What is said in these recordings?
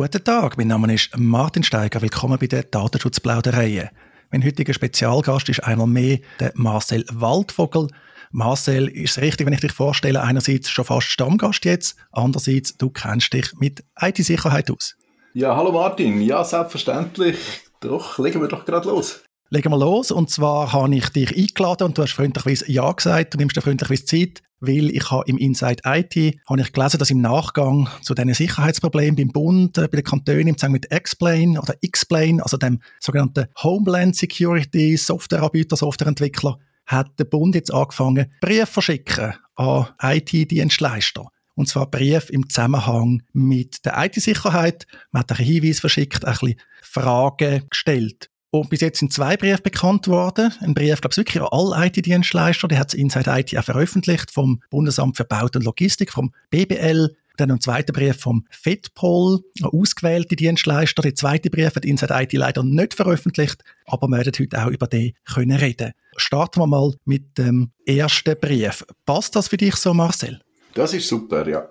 Guten Tag, mein Name ist Martin Steiger. Willkommen bei der Datenschutzplauderei. Mein heutiger Spezialgast ist einmal mehr der Marcel Waldvogel. Marcel, ist es richtig, wenn ich dich vorstelle, einerseits schon fast Stammgast jetzt, andererseits du kennst dich mit IT-Sicherheit aus? Ja, hallo Martin. Ja, selbstverständlich. Doch, legen wir doch gerade los. Legen wir los. Und zwar habe ich dich eingeladen und du hast freundlicherweise Ja gesagt. Du nimmst dir freundlicherweise Zeit, weil ich habe im Inside IT habe ich gelesen, dass im Nachgang zu diesen Sicherheitsproblemen beim Bund, äh, bei den Kantonen im Zusammenhang mit Explain oder Explain, also dem sogenannten Homeland Security Softwareanbieter, Softwareentwickler, hat der Bund jetzt angefangen, Briefe verschicken an IT-Dienstleister. Und zwar Brief im Zusammenhang mit der IT-Sicherheit. Man hat einen Hinweis verschickt, ein bisschen Fragen gestellt. Und bis jetzt sind zwei Briefe bekannt worden. Ein Brief, glaube ich, wirklich an alle IT-Dienstleister. Der hat Inside IT auch veröffentlicht vom Bundesamt für Bau und Logistik, vom BBL. Dann ein zweiter Brief vom FedPol, ausgewählte Dienstleister. Der zweite Brief hat Inside IT leider nicht veröffentlicht, aber wir werden heute auch über den können reden. Starten wir mal mit dem ersten Brief. Passt das für dich so, Marcel? Das ist super, ja.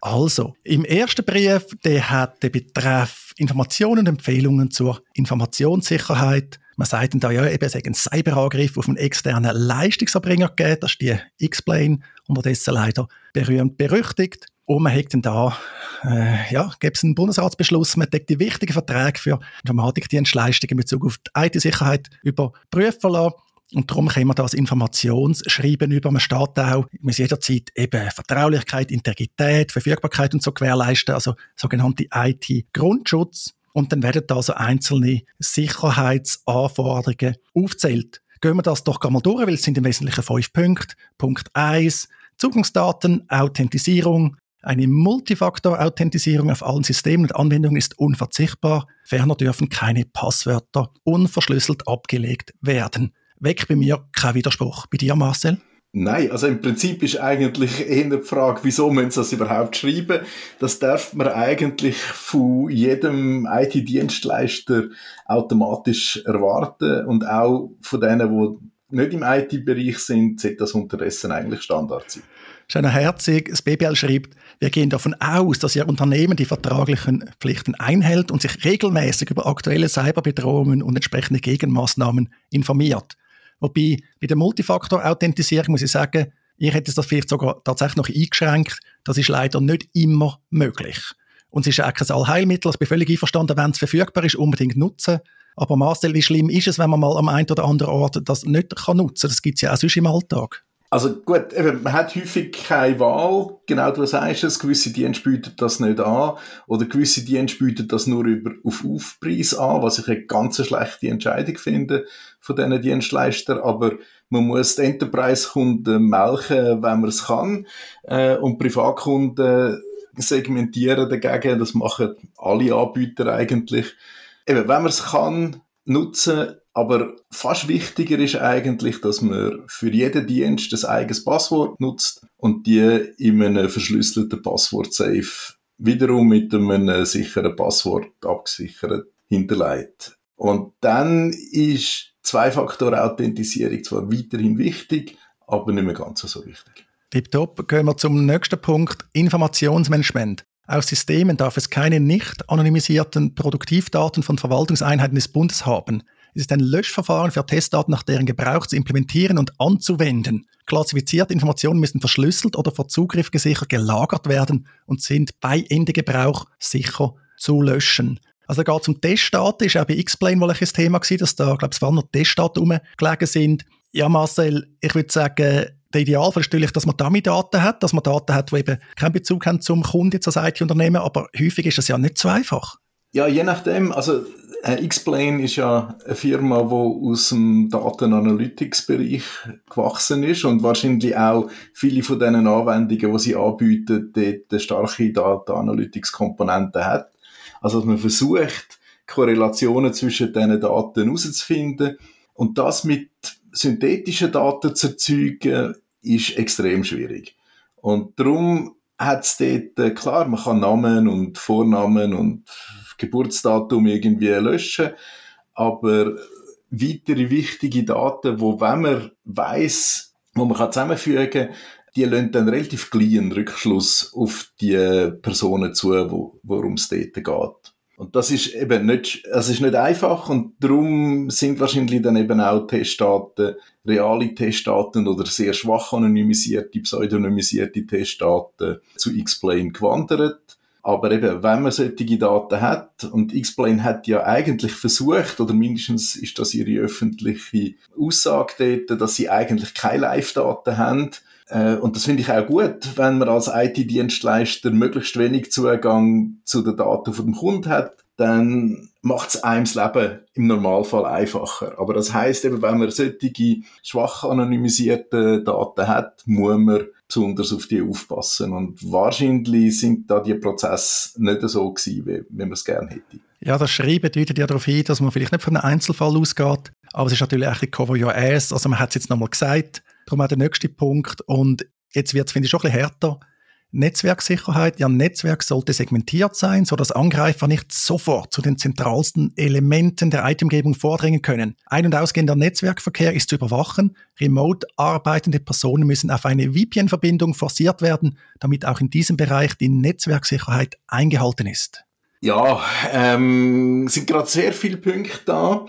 Also, im ersten Brief, der hat den Betreff Informationen und Empfehlungen zur Informationssicherheit. Man sagt dann da ja eben, es sei ein Cyberangriff auf einen externen Leistungserbringer gegeben. Das ist die X-Plane, unterdessen leider berühmt berüchtigt. Und man hat dann da, äh, ja, gibt es einen Bundesratsbeschluss, man deckt die wichtigen Verträge für Informatikdienstleistungen in Bezug auf die IT-Sicherheit überprüfen lassen. Und darum können wir das Informationsschreiben über. Man steht auch, muss jederzeit eben Vertraulichkeit, Integrität, Verfügbarkeit und so gewährleisten, also sogenannte IT-Grundschutz. Und dann werden da so einzelne Sicherheitsanforderungen aufzählt. Gehen wir das doch mal durch, weil es sind im Wesentlichen fünf Punkte. Punkt eins Zugangsdaten, Authentisierung. Eine Multifaktor-Authentisierung auf allen Systemen und Anwendungen ist unverzichtbar. Ferner dürfen keine Passwörter unverschlüsselt abgelegt werden weckt bei mir kein Widerspruch. Bei dir, Marcel? Nein, also im Prinzip ist eigentlich eher die Frage, wieso müssen sie das überhaupt schreiben? Das darf man eigentlich von jedem IT-Dienstleister automatisch erwarten und auch von denen, die nicht im IT-Bereich sind, sollte das unterdessen eigentlich Standard sein. Schöner Herzig, das BBL schreibt, wir gehen davon aus, dass Ihr Unternehmen die vertraglichen Pflichten einhält und sich regelmäßig über aktuelle Cyberbedrohungen und entsprechende Gegenmaßnahmen informiert. Wobei bei der Multifaktor-Authentisierung muss ich sagen, ich hätte das vielleicht sogar tatsächlich noch eingeschränkt. Das ist leider nicht immer möglich. Und es ist auch kein Allheilmittel. Ich bin völlig einverstanden, wenn es verfügbar ist, unbedingt nutzen. Aber Marcel, wie schlimm ist es, wenn man mal am einen oder anderen Ort das nicht kann nutzen kann? Das gibt es ja auch sonst im Alltag. Also gut, eben, man hat häufig keine Wahl. Genau, du sagst es, gewisse Dienste bieten das nicht an. Oder gewisse Dienste bieten das nur über, auf Aufpreis an, was ich eine ganz schlechte Entscheidung finde von diesen Dienstleistern. Aber man muss die Enterprise-Kunden melken, wenn man es kann. Äh, und Privatkunden segmentieren dagegen. Das machen alle Anbieter eigentlich. Eben, wenn man es kann, nutzen, aber fast wichtiger ist eigentlich, dass man für jeden Dienst ein eigenes Passwort nutzt und die in einem verschlüsselten Passwort-Safe wiederum mit einem sicheren Passwort abgesichert hinterlegt. Und dann ist Zwei-Faktor-Authentisierung zwar weiterhin wichtig, aber nicht mehr ganz so wichtig. Tipptopp, gehen wir zum nächsten Punkt, Informationsmanagement. Aus Systemen darf es keine nicht anonymisierten Produktivdaten von Verwaltungseinheiten des Bundes haben. Es ist ein Löschverfahren für Testdaten nach deren Gebrauch zu implementieren und anzuwenden. Klassifizierte Informationen müssen verschlüsselt oder vor Zugriff gesichert gelagert werden und sind bei Ende Gebrauch sicher zu löschen. Also da geht es um Testdaten, ist auch bei X-Plane wohl ein Thema gewesen, dass da, glaube ich, allem noch Testdaten rumgelegen sind. Ja, Marcel, ich würde sagen, der Idealfall ist natürlich, dass man Dummy-Daten hat, dass man Daten hat, die eben keinen Bezug haben zum Kunden, jetzt als IT-Unternehmen, aber häufig ist das ja nicht so einfach. Ja, je nachdem. Also äh, Xplane ist ja eine Firma, die aus dem Datenanalytics-Bereich gewachsen ist und wahrscheinlich auch viele von diesen Anwendungen, die sie anbieten, dort starke Data-Analytics-Komponenten hat. Also dass man versucht, Korrelationen zwischen diesen Daten herauszufinden und das mit synthetischen Daten zu erzeugen, ist extrem schwierig. Und darum hat es dort, äh, klar, man kann Namen und Vornamen und Geburtsdatum irgendwie löschen, aber weitere wichtige Daten, wo wenn man weiß, wo man kann zusammenfügen, die lassen dann relativ kleinen Rückschluss auf die Personen zu, wo, worum es dort geht. Und das ist eben nicht, es ist nicht einfach und darum sind wahrscheinlich dann eben auch Testdaten, reale Testdaten oder sehr schwach anonymisierte, pseudonymisierte Testdaten zu Explain gewandert. Aber eben, wenn man solche Daten hat, und Explain hat ja eigentlich versucht, oder mindestens ist das ihre öffentliche Aussage dort, dass sie eigentlich keine Live-Daten haben, und das finde ich auch gut, wenn man als IT-Dienstleister möglichst wenig Zugang zu den Daten von dem Kunden hat, dann macht es einem das Leben im Normalfall einfacher. Aber das heißt eben, wenn man solche schwach anonymisierte Daten hat, muss man besonders auf die aufpassen. Und wahrscheinlich sind da die Prozesse nicht so gewesen, wie, wie man es gerne hätte. Ja, das Schreiben deutet ja darauf hin, dass man vielleicht nicht von einem Einzelfall ausgeht, aber es ist natürlich ein bisschen Cover Your Ass. Also man hat es jetzt nochmal gesagt, darum auch der nächste Punkt. Und jetzt wird es, finde ich, schon ein bisschen härter. Netzwerksicherheit, ja, Netzwerk sollte segmentiert sein, so dass Angreifer nicht sofort zu den zentralsten Elementen der IT-Umgebung vordringen können. Ein- und ausgehender Netzwerkverkehr ist zu überwachen. Remote arbeitende Personen müssen auf eine VPN-Verbindung forciert werden, damit auch in diesem Bereich die Netzwerksicherheit eingehalten ist. Ja, ähm, sind gerade sehr viele Punkte da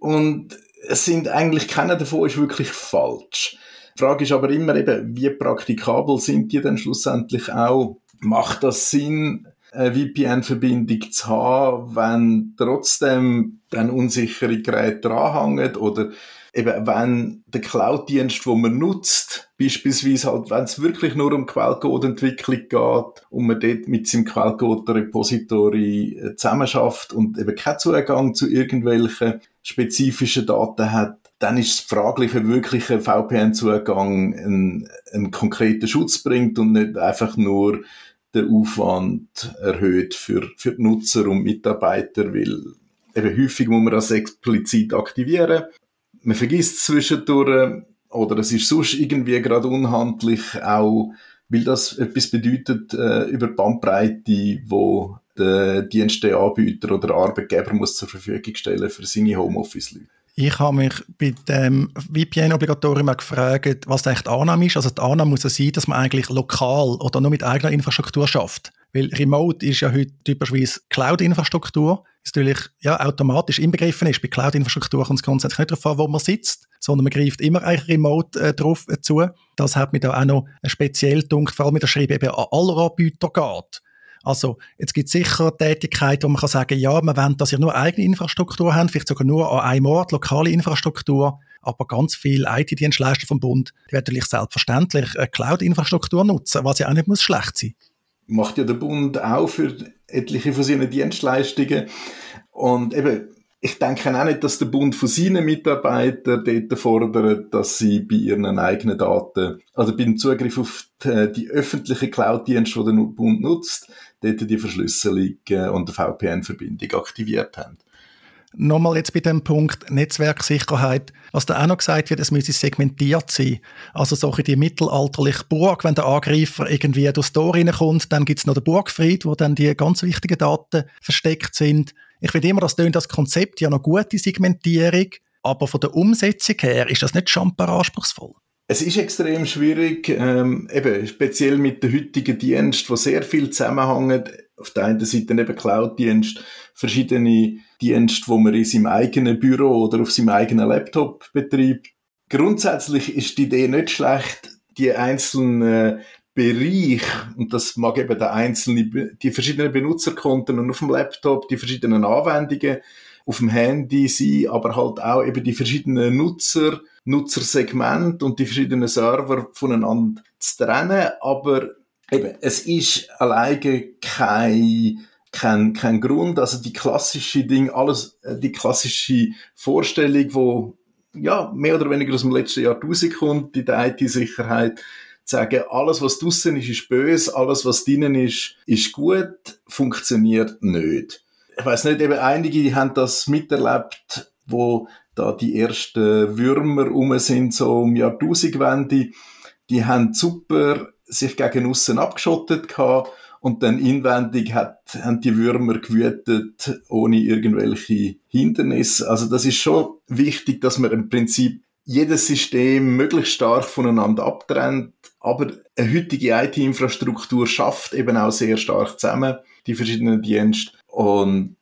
und es sind eigentlich keiner davon ist wirklich falsch. Frage ist aber immer eben, wie praktikabel sind die denn schlussendlich auch? Macht das Sinn, eine VPN-Verbindung zu haben, wenn trotzdem dann unsichere Geräte dranhängen oder eben wenn der Cloud-Dienst, den man nutzt, beispielsweise halt, wenn es wirklich nur um Quellcode-Entwicklung geht und man dort mit seinem Quellcode-Repository äh, zusammenschafft und eben keinen Zugang zu irgendwelchen spezifischen Daten hat, dann ist es fraglich, ob wirklich ein VPN-Zugang einen, einen konkreten Schutz bringt und nicht einfach nur den Aufwand erhöht für, für die Nutzer und Mitarbeiter, weil eben häufig muss man das explizit aktivieren. Man vergisst zwischendurch oder es ist sonst irgendwie gerade unhandlich, auch weil das etwas bedeutet äh, über die Bandbreite, wo der Diensteanbieter oder Arbeitgeber muss zur Verfügung stellen für seine Homeoffice-Leute. Ich habe mich bei dem VPN-Obligatorium gefragt, was eigentlich die Annahme ist. Also die Annahme muss ja sein, dass man eigentlich lokal oder nur mit eigener Infrastruktur schafft. Weil Remote ist ja heute typischerweise Cloud-Infrastruktur, das natürlich ja, automatisch inbegriffen ist. Bei Cloud-Infrastruktur kommt es grundsätzlich nicht darauf an, wo man sitzt, sondern man greift immer eigentlich remote äh, drauf äh, zu. Das hat mir da auch noch einen speziellen Punkt, vor allem mit der Schreibe eben an alle Anbieter geht. Also, jetzt gibt es sicher Tätigkeiten, wo man kann sagen, ja, man wollen, dass ihr nur eigene Infrastruktur habt, vielleicht sogar nur an einem Ort, lokale Infrastruktur. Aber ganz viele IT-Dienstleister vom Bund, die werden natürlich selbstverständlich eine Cloud-Infrastruktur nutzen, was ja auch nicht muss schlecht sein. Macht ja der Bund auch für etliche von seinen Dienstleistungen. Und eben, ich denke auch nicht, dass der Bund von seinen Mitarbeitern dort fordert, dass sie bei ihren eigenen Daten, also beim Zugriff auf die, die öffentlichen Cloud-Dienste, die der Bund nutzt, dort die Verschlüsselung äh, und die VPN-Verbindung aktiviert haben. Nochmal jetzt bei dem Punkt Netzwerksicherheit, was da auch noch gesagt wird, es müsse segmentiert sein. Also solche die mittelalterliche Burg, wenn der Angreifer irgendwie durchs Tor reinkommt, dann gibt es noch den Burgfried, wo dann die ganz wichtigen Daten versteckt sind. Ich finde immer, das das Konzept ja noch gute Segmentierung, aber von der Umsetzung her ist das nicht schon anspruchsvoll. Es ist extrem schwierig, ähm, eben speziell mit den heutigen Diensten, wo sehr viel zusammenhängt. Auf der einen Seite eben Cloud-Dienst, verschiedene Dienste, wo man in seinem eigenen Büro oder auf seinem eigenen Laptop betreibt. Grundsätzlich ist die Idee nicht schlecht, die einzelnen Bereiche, und das mag eben der einzelne, die verschiedenen Benutzerkonten auf dem Laptop, die verschiedenen Anwendungen auf dem Handy sein, aber halt auch eben die verschiedenen Nutzer, Nutzersegmente und die verschiedenen Server voneinander zu trennen. Aber eben, es ist alleine kein, kein, kein Grund, also die klassische Ding, alles, äh, die klassische Vorstellung, wo ja, mehr oder weniger aus dem letzten Jahr kommt, in der IT-Sicherheit, sagen, alles, was draussen ist, ist böse, alles, was drinnen ist, ist gut, funktioniert nicht ich weiß nicht, eben einige haben das miterlebt, wo da die ersten Würmer rum sind, so um Jahrtausendwende. Die haben super sich gegen aussen abgeschottet gehabt und dann inwendig hat, haben die Würmer gewütet ohne irgendwelche Hindernisse. Also das ist schon wichtig, dass man im Prinzip jedes System möglichst stark voneinander abtrennt. Aber eine heutige IT-Infrastruktur schafft eben auch sehr stark zusammen, die verschiedenen Dienste. Und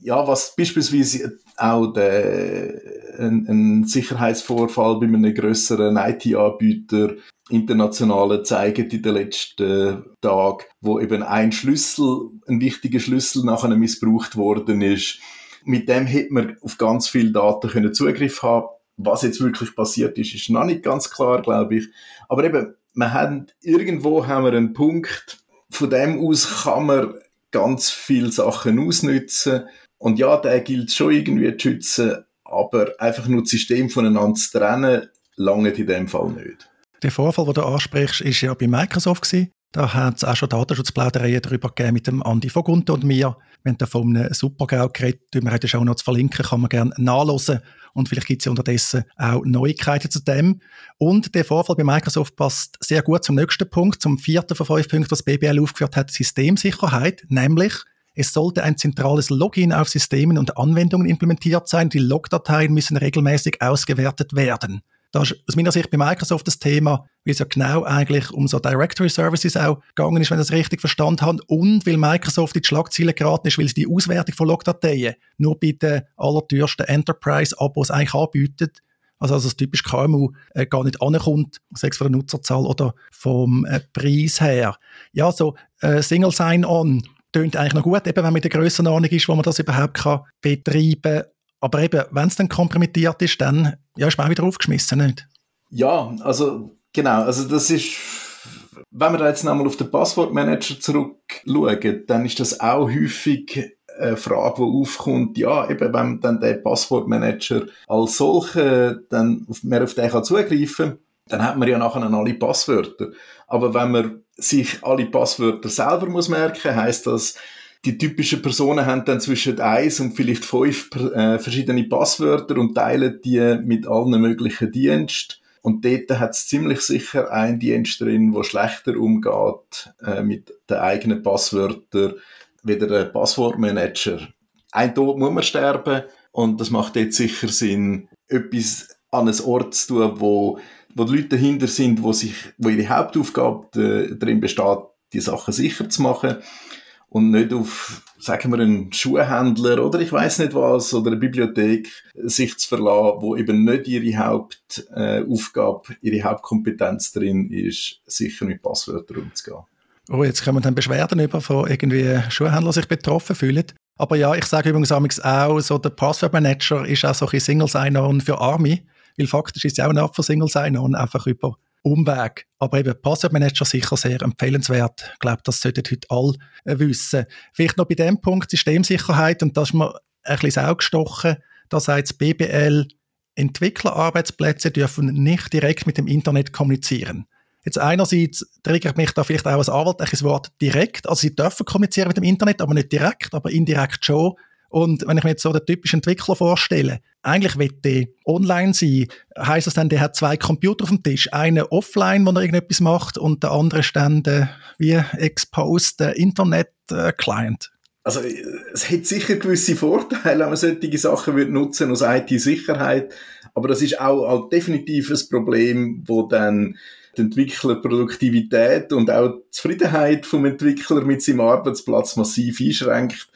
ja, was beispielsweise auch der, ein, ein Sicherheitsvorfall bei einem größeren IT-Anbieter internationalen zeigen in den letzten Tagen, wo eben ein Schlüssel, ein wichtiger Schlüssel nachher missbraucht worden ist. Mit dem hätte man auf ganz viele Daten können Zugriff haben. Was jetzt wirklich passiert ist, ist noch nicht ganz klar, glaube ich. Aber eben, wir haben, irgendwo haben wir einen Punkt, von dem aus kann man ganz viele Sachen ausnutzen. Und ja, der gilt schon irgendwie zu schützen, aber einfach nur das System voneinander zu trennen, lange in dem Fall nicht. Der Vorfall, den du ansprichst, ist ja bei Microsoft. Da hat es auch schon Datenschutzplaudereien darüber gegeben mit dem Andi Vogunte und mir. Wir haben da von einem Supergau geredet, wir haben auch noch zu verlinken, kann man gerne nachlesen. Und vielleicht gibt es ja unterdessen auch Neuigkeiten zu dem. Und der Vorfall bei Microsoft passt sehr gut zum nächsten Punkt, zum vierten von fünf Punkten, was BBL aufgeführt hat, Systemsicherheit, nämlich es sollte ein zentrales Login auf Systemen und Anwendungen implementiert sein. Die Logdateien müssen regelmäßig ausgewertet werden. Das ist aus meiner Sicht bei Microsoft das Thema, weil es ja genau eigentlich um so Directory Services auch gegangen ist, wenn ich das richtig verstanden habe. Und weil Microsoft in die Schlagziele geraten ist, weil sie die Auswertung von Logdateien nur bei den allerteuersten Enterprise-Abos eigentlich anbietet. Also, also das typisch KMU äh, gar nicht ankommt, sei es von der Nutzerzahl oder vom äh, Preis her. Ja, so äh, Single Sign-On tönt eigentlich noch gut, eben wenn man in der Grössenordnung ist, wo man das überhaupt kann betreiben kann. Aber eben, wenn es dann kompromittiert ist, dann ja, ist man auch wieder aufgeschmissen, nicht? Ja, also genau, also das ist, wenn wir da jetzt nochmal auf den Passwortmanager zurückschauen, dann ist das auch häufig eine Frage, die aufkommt, ja, eben wenn dann der Passwortmanager als solche dann mehr auf den kann zugreifen dann hat man ja nachher alle Passwörter. Aber wenn man sich alle Passwörter selber muss merken, heißt das, die typischen Personen haben dann zwischen eins und vielleicht fünf äh, verschiedene Passwörter und teilen die mit allen möglichen Diensten. Und dort hat es ziemlich sicher einen Dienst drin, der schlechter umgeht äh, mit den eigenen Passwörtern wie der Passwortmanager. Ein Tod muss man sterben und das macht jetzt sicher Sinn, etwas an einen Ort zu tun, wo, wo die Leute dahinter sind, wo, sich, wo ihre Hauptaufgabe äh, darin besteht, die Sachen sicher zu machen und nicht auf, sagen wir, einen Schuhhändler oder ich weiß nicht was oder eine Bibliothek sich zu verlassen, wo eben nicht ihre Hauptaufgabe, ihre Hauptkompetenz drin ist, sicher mit Passwörtern umzugehen. Oh, jetzt kommen dann Beschwerden über, von irgendwie Schuhhändler sich betroffen fühlen. Aber ja, ich sage übrigens auch, so der Passwörtmanager ist auch so ein Single Sign-On für Army, weil faktisch ist es auch eine Art von Single Sign-On, einfach über Umweg. Aber eben Passwortmanager sicher sehr empfehlenswert. Ich glaube, das sollten heute alle äh, wissen. Vielleicht noch bei dem Punkt Systemsicherheit, und da ist mir ein bisschen Auge gestochen, da sagt das BBL, Entwicklerarbeitsplätze dürfen nicht direkt mit dem Internet kommunizieren. Jetzt einerseits triggert mich da vielleicht auch als Anwalt das Wort direkt, also sie dürfen kommunizieren mit dem Internet, aber nicht direkt, aber indirekt schon. Und wenn ich mir jetzt so den typischen Entwickler vorstelle, eigentlich will der online sein, heißt das dann, der hat zwei Computer auf dem Tisch, einen offline, wo er irgendetwas macht, und der andere der, wie exposed Internet-Client. Also es hat sicher gewisse Vorteile, wenn man solche Sachen wird nutzen aus IT-Sicherheit, aber das ist auch, auch definitiv ein Problem, wo dann die Entwicklerproduktivität und auch die Zufriedenheit vom Entwickler mit seinem Arbeitsplatz massiv einschränkt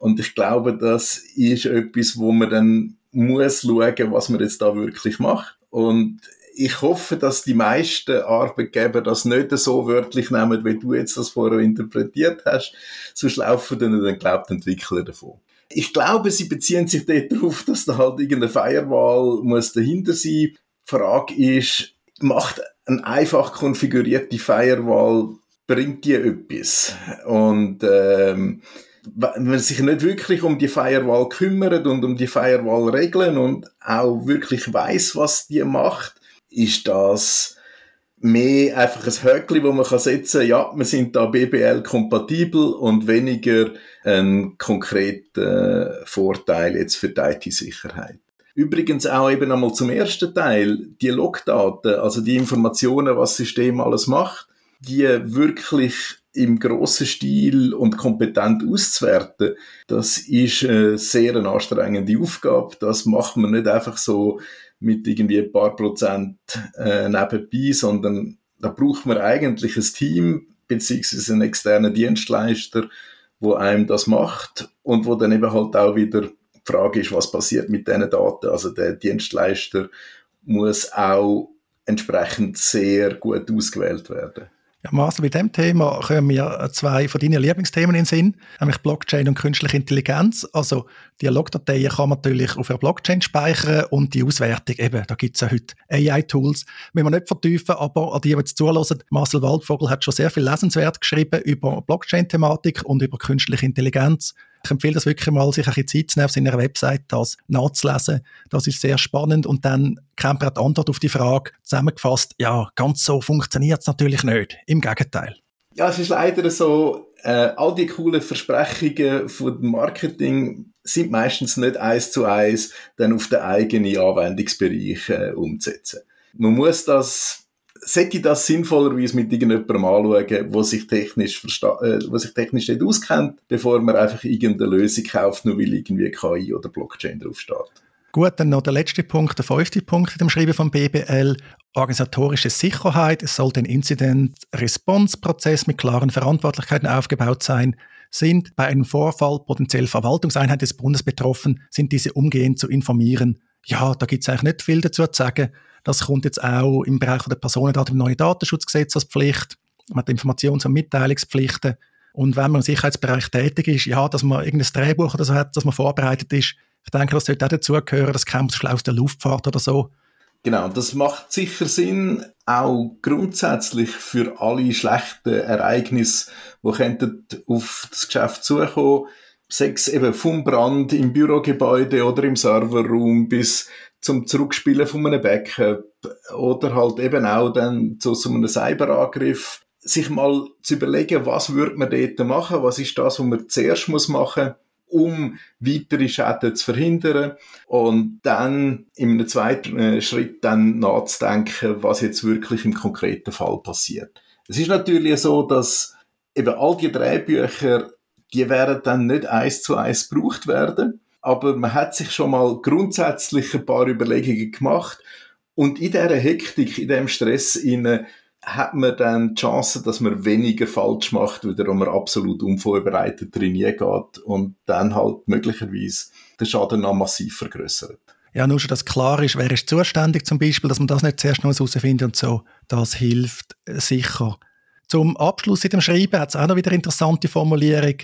und ich glaube, das ist etwas, wo man dann muss schauen, was man jetzt da wirklich macht. Und ich hoffe, dass die meisten Arbeitgeber das nicht so wörtlich nehmen, wie du jetzt das vorher interpretiert hast. Sonst laufen dann, dann glaubt Entwickler davon. Ich glaube, sie beziehen sich dort darauf, dass da halt irgendeine Firewall muss dahinter sein. Die Frage ist, macht eine einfach konfigurierte Firewall, bringt die etwas? Und ähm, wenn man sich nicht wirklich um die Firewall kümmert und um die Firewall-Regeln und auch wirklich weiß, was die macht, ist das mehr einfach ein Höckli, wo man kann setzen, ja, wir sind da BBL-kompatibel und weniger ein konkreter Vorteil jetzt für die IT-Sicherheit. Übrigens auch eben einmal zum ersten Teil, die Logdaten, also die Informationen, was das System alles macht, die wirklich im grossen Stil und kompetent auszuwerten, das ist eine sehr anstrengende Aufgabe. Das macht man nicht einfach so mit irgendwie ein paar Prozent äh, nebenbei, sondern da braucht man eigentlich ein Team beziehungsweise einen externen Dienstleister, wo einem das macht und wo dann eben halt auch wieder die Frage ist, was passiert mit diesen Daten. Also der Dienstleister muss auch entsprechend sehr gut ausgewählt werden. Ja, Marcel, bei diesem Thema kommen mir zwei von deinen Lieblingsthemen in den Sinn, nämlich Blockchain und künstliche Intelligenz. Also Dialogdateien kann man natürlich auf einer Blockchain speichern und die Auswertung, eben, da gibt es ja heute AI-Tools. Wenn wir nicht vertiefen, aber an die, die jetzt zulassen, Marcel Waldvogel hat schon sehr viel lesenswert geschrieben über Blockchain-Thematik und über künstliche Intelligenz. Ich empfehle das wirklich mal, sich ein bisschen Zeit zu nehmen, auf seiner Website das nachzulesen. Das ist sehr spannend und dann kommt er die Antwort auf die Frage zusammengefasst, ja, ganz so funktioniert es natürlich nicht. Im Gegenteil. Ja, es ist leider so, äh, all die coolen Versprechungen von Marketing sind meistens nicht eins zu eins dann auf den eigenen Anwendungsbereich äh, umzusetzen. Man muss das sollte das sinnvollerweise mit irgendjemandem anschauen, der sich technisch, äh, wo sich technisch nicht auskennt, bevor man einfach irgendeine Lösung kauft, nur weil irgendwie KI oder Blockchain draufsteht. Gut, dann noch der letzte Punkt, der fünfte Punkt in dem Schreiben vom BBL. Organisatorische Sicherheit. Es sollte ein Incident-Response-Prozess mit klaren Verantwortlichkeiten aufgebaut sein. Sind bei einem Vorfall potenziell Verwaltungseinheiten des Bundes betroffen, sind diese umgehend zu informieren. Ja, da gibt es eigentlich nicht viel dazu zu sagen. Das kommt jetzt auch im Bereich der Personendaten im neuen Datenschutzgesetz als Pflicht. Man hat Informations- und Mitteilungspflichten. Und wenn man im Sicherheitsbereich tätig ist, ja, dass man irgendein Drehbuch oder so hat, dass man vorbereitet ist, ich denke, das sollte auch dazugehören, das kommt schlau aus der Luftfahrt oder so. Genau, das macht sicher Sinn, auch grundsätzlich für alle schlechten Ereignisse, die auf das Geschäft zukommen, sechs eben vom Brand im Bürogebäude oder im Serverraum bis zum Zurückspielen von einem Backup oder halt eben auch dann zu so einem Cyberangriff, sich mal zu überlegen, was würde man dort machen, was ist das, was man zuerst muss machen um weitere Schäden zu verhindern und dann einem zweiten äh, Schritt dann nachzudenken, was jetzt wirklich im konkreten Fall passiert. Es ist natürlich so, dass eben all die Drehbücher, die werden dann nicht eins zu eins gebraucht werden, aber man hat sich schon mal grundsätzlich ein paar Überlegungen gemacht und in dieser Hektik, in dem Stress inne hat man dann die Chance, dass man weniger falsch macht, weil man absolut unvorbereitet drin geht und dann halt möglicherweise den Schaden noch massiv vergrößert. Ja, nur schon, dass klar ist, wer ist zuständig zum Beispiel, dass man das nicht zuerst noch herausfindet und so, das hilft sicher. Zum Abschluss in dem Schreiben hat es auch noch wieder interessante Formulierung.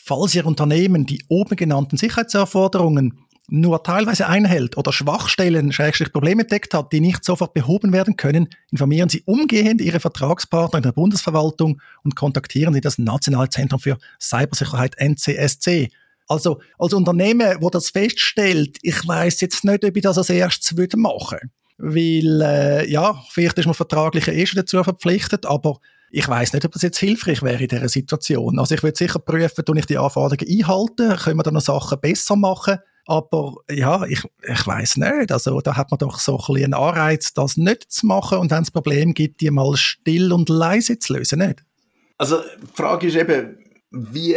Falls Ihr Unternehmen die oben genannten Sicherheitsanforderungen nur teilweise einhält oder Schwachstellen, Schrägstrich Probleme entdeckt hat, die nicht sofort behoben werden können, informieren Sie umgehend Ihre Vertragspartner in der Bundesverwaltung und kontaktieren Sie das Nationale Zentrum für Cybersicherheit NCSC. Also als Unternehmen, wo das feststellt, ich weiß jetzt nicht, ob ich das als erstes würde machen, weil äh, ja, vielleicht ist man vertraglich eh schon dazu verpflichtet, aber ich weiß nicht, ob das jetzt hilfreich wäre in dieser Situation. Also ich würde sicher prüfen, ob ich die Anforderungen einhalten, können wir dann noch Sachen besser machen. Aber ja, ich, ich weiß nicht. Also da hat man doch so ein einen Anreiz, das nicht zu machen und wenn es Problem gibt, die mal still und leise zu lösen, nicht? Also die Frage ist eben, wie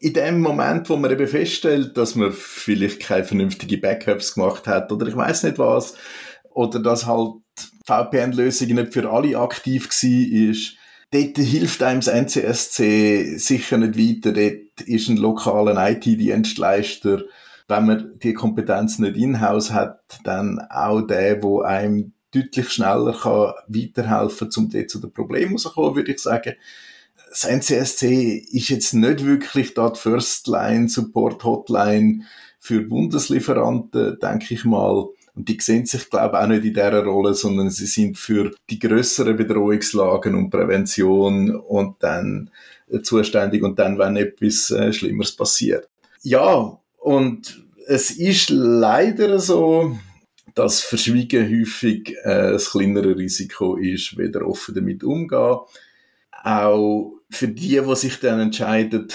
in dem Moment, wo man eben feststellt, dass man vielleicht keine vernünftigen Backups gemacht hat oder ich weiß nicht was, oder dass halt VPN-Lösung nicht für alle aktiv war, ist, dort hilft einem das NCSC sicher nicht weiter. Dort ist ein lokaler IT-Dienstleister, wenn man die Kompetenz nicht in-house hat, dann auch der, wo einem deutlich schneller kann weiterhelfen kann, um dort zu den Problemen rauszukommen, würde ich sagen. Das NCSC ist jetzt nicht wirklich da die First-Line-Support-Hotline für Bundeslieferanten, denke ich mal. Und die sehen sich, glaube ich, auch nicht in dieser Rolle, sondern sie sind für die größeren Bedrohungslagen und Prävention und dann äh, zuständig und dann, wenn etwas äh, Schlimmeres passiert. Ja, und es ist leider so, dass Verschwiegen häufig äh, ein kleineres Risiko ist, weder offen damit umgehen. Auch für die, die sich dann entscheiden,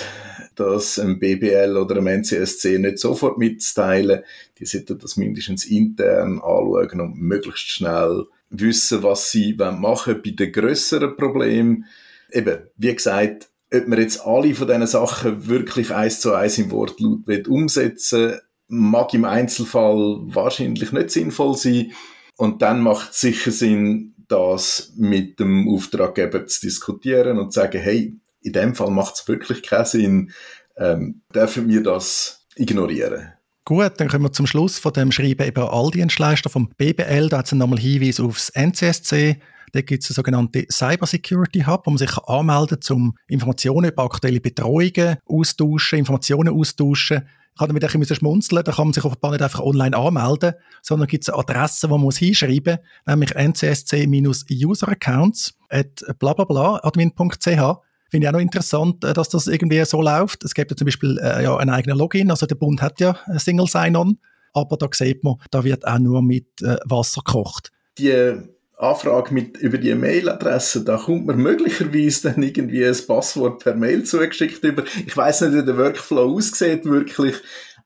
das einem BBL oder einem NCSC nicht sofort mitzuteilen, die sollten das mindestens intern anschauen und möglichst schnell wissen, was sie machen wollen bei den grösseren Problemen. Eben, wie gesagt, ob man jetzt alle von diesen Sachen wirklich eins zu eins im Wortlaut umsetzen mag im Einzelfall wahrscheinlich nicht sinnvoll sein. Und dann macht es sicher Sinn, das mit dem Auftraggeber zu diskutieren und zu sagen, hey, in dem Fall macht es wirklich keinen Sinn, ähm, dürfen wir das ignorieren. Gut, dann kommen wir zum Schluss von dem Schreiben über all Dienstleister vom BBL. Da hat es nochmal Hinweis aufs NCSC. Da gibt es einen sogenannten Cyber Security Hub, wo man sich anmelden kann, um Informationen über aktuelle Betreuungen austauschen, Informationen austauschen. Ich habe damit ein bisschen schmunzeln, da kann man sich offenbar nicht einfach online anmelden, sondern gibt es eine Adresse, wo man hinschreiben muss, nämlich ncsc-useraccounts at blablabla Finde ich auch noch interessant, äh, dass das irgendwie so läuft. Es gibt ja zum Beispiel äh, ja, einen eigenen Login, also der Bund hat ja Single Sign-On, aber da sieht man, da wird auch nur mit äh, Wasser gekocht. Die Anfrage mit, über die Mailadresse, da kommt man möglicherweise dann irgendwie ein Passwort per Mail zugeschickt über. Ich weiß nicht, wie der Workflow aussieht wirklich,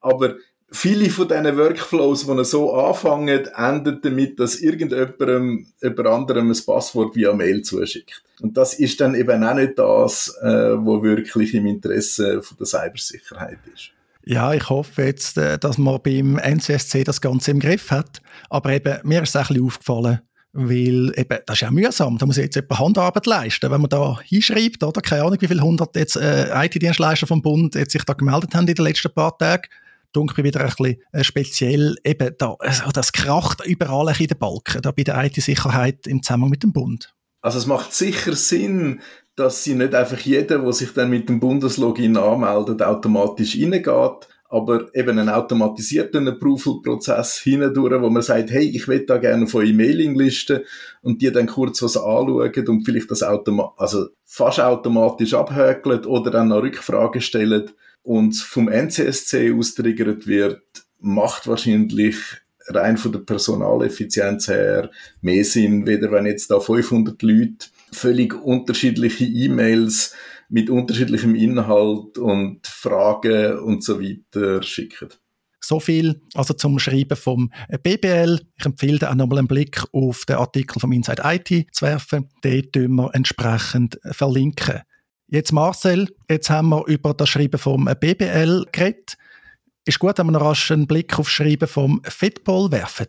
aber viele von diesen Workflows, die so anfangen, enden damit, dass irgendjemandem über anderem ein Passwort via Mail zuschickt. Und das ist dann eben auch nicht das, äh, was wirklich im Interesse von der Cybersicherheit ist. Ja, ich hoffe jetzt, äh, dass man beim NCSC das Ganze im Griff hat. Aber eben, mir ist es ein bisschen aufgefallen, weil eben, das ist ja mühsam. Da muss jetzt etwa Handarbeit leisten. Wenn man da hinschreibt, oder keine Ahnung, wie viele hundert äh, IT-Dienstleister vom Bund jetzt sich da gemeldet haben in den letzten paar Tagen, dunkel wieder ein bisschen äh, speziell. Eben, da, also das kracht überall in den Balken, da bei der IT-Sicherheit im Zusammenhang mit dem Bund. Also es macht sicher Sinn, dass sie nicht einfach jeder, der sich dann mit dem Bundeslogin anmeldet, automatisch reingeht, aber eben einen automatisierten Approval-Prozess hindurch, wo man sagt, hey, ich will da gerne von E-Mailing-Listen und die dann kurz was anschauen und vielleicht das automa also fast automatisch abhökelt oder dann noch Rückfragen stellen und vom NCSC austriggert wird, macht wahrscheinlich rein von der Personaleffizienz her mehr Sinn, weder wenn jetzt da 500 Leute völlig unterschiedliche E-Mails mit unterschiedlichem Inhalt und Fragen und so weiter schicken. So viel also zum Schreiben vom BBL. Ich empfehle dir auch nochmal einen Blick auf den Artikel vom Inside IT zu werfen. Den tun wir entsprechend verlinken. Jetzt Marcel, jetzt haben wir über das Schreiben vom BBL geredet. Ist gut, wenn wir noch rasch einen Blick auf das Schreiben vom Fitball werfen.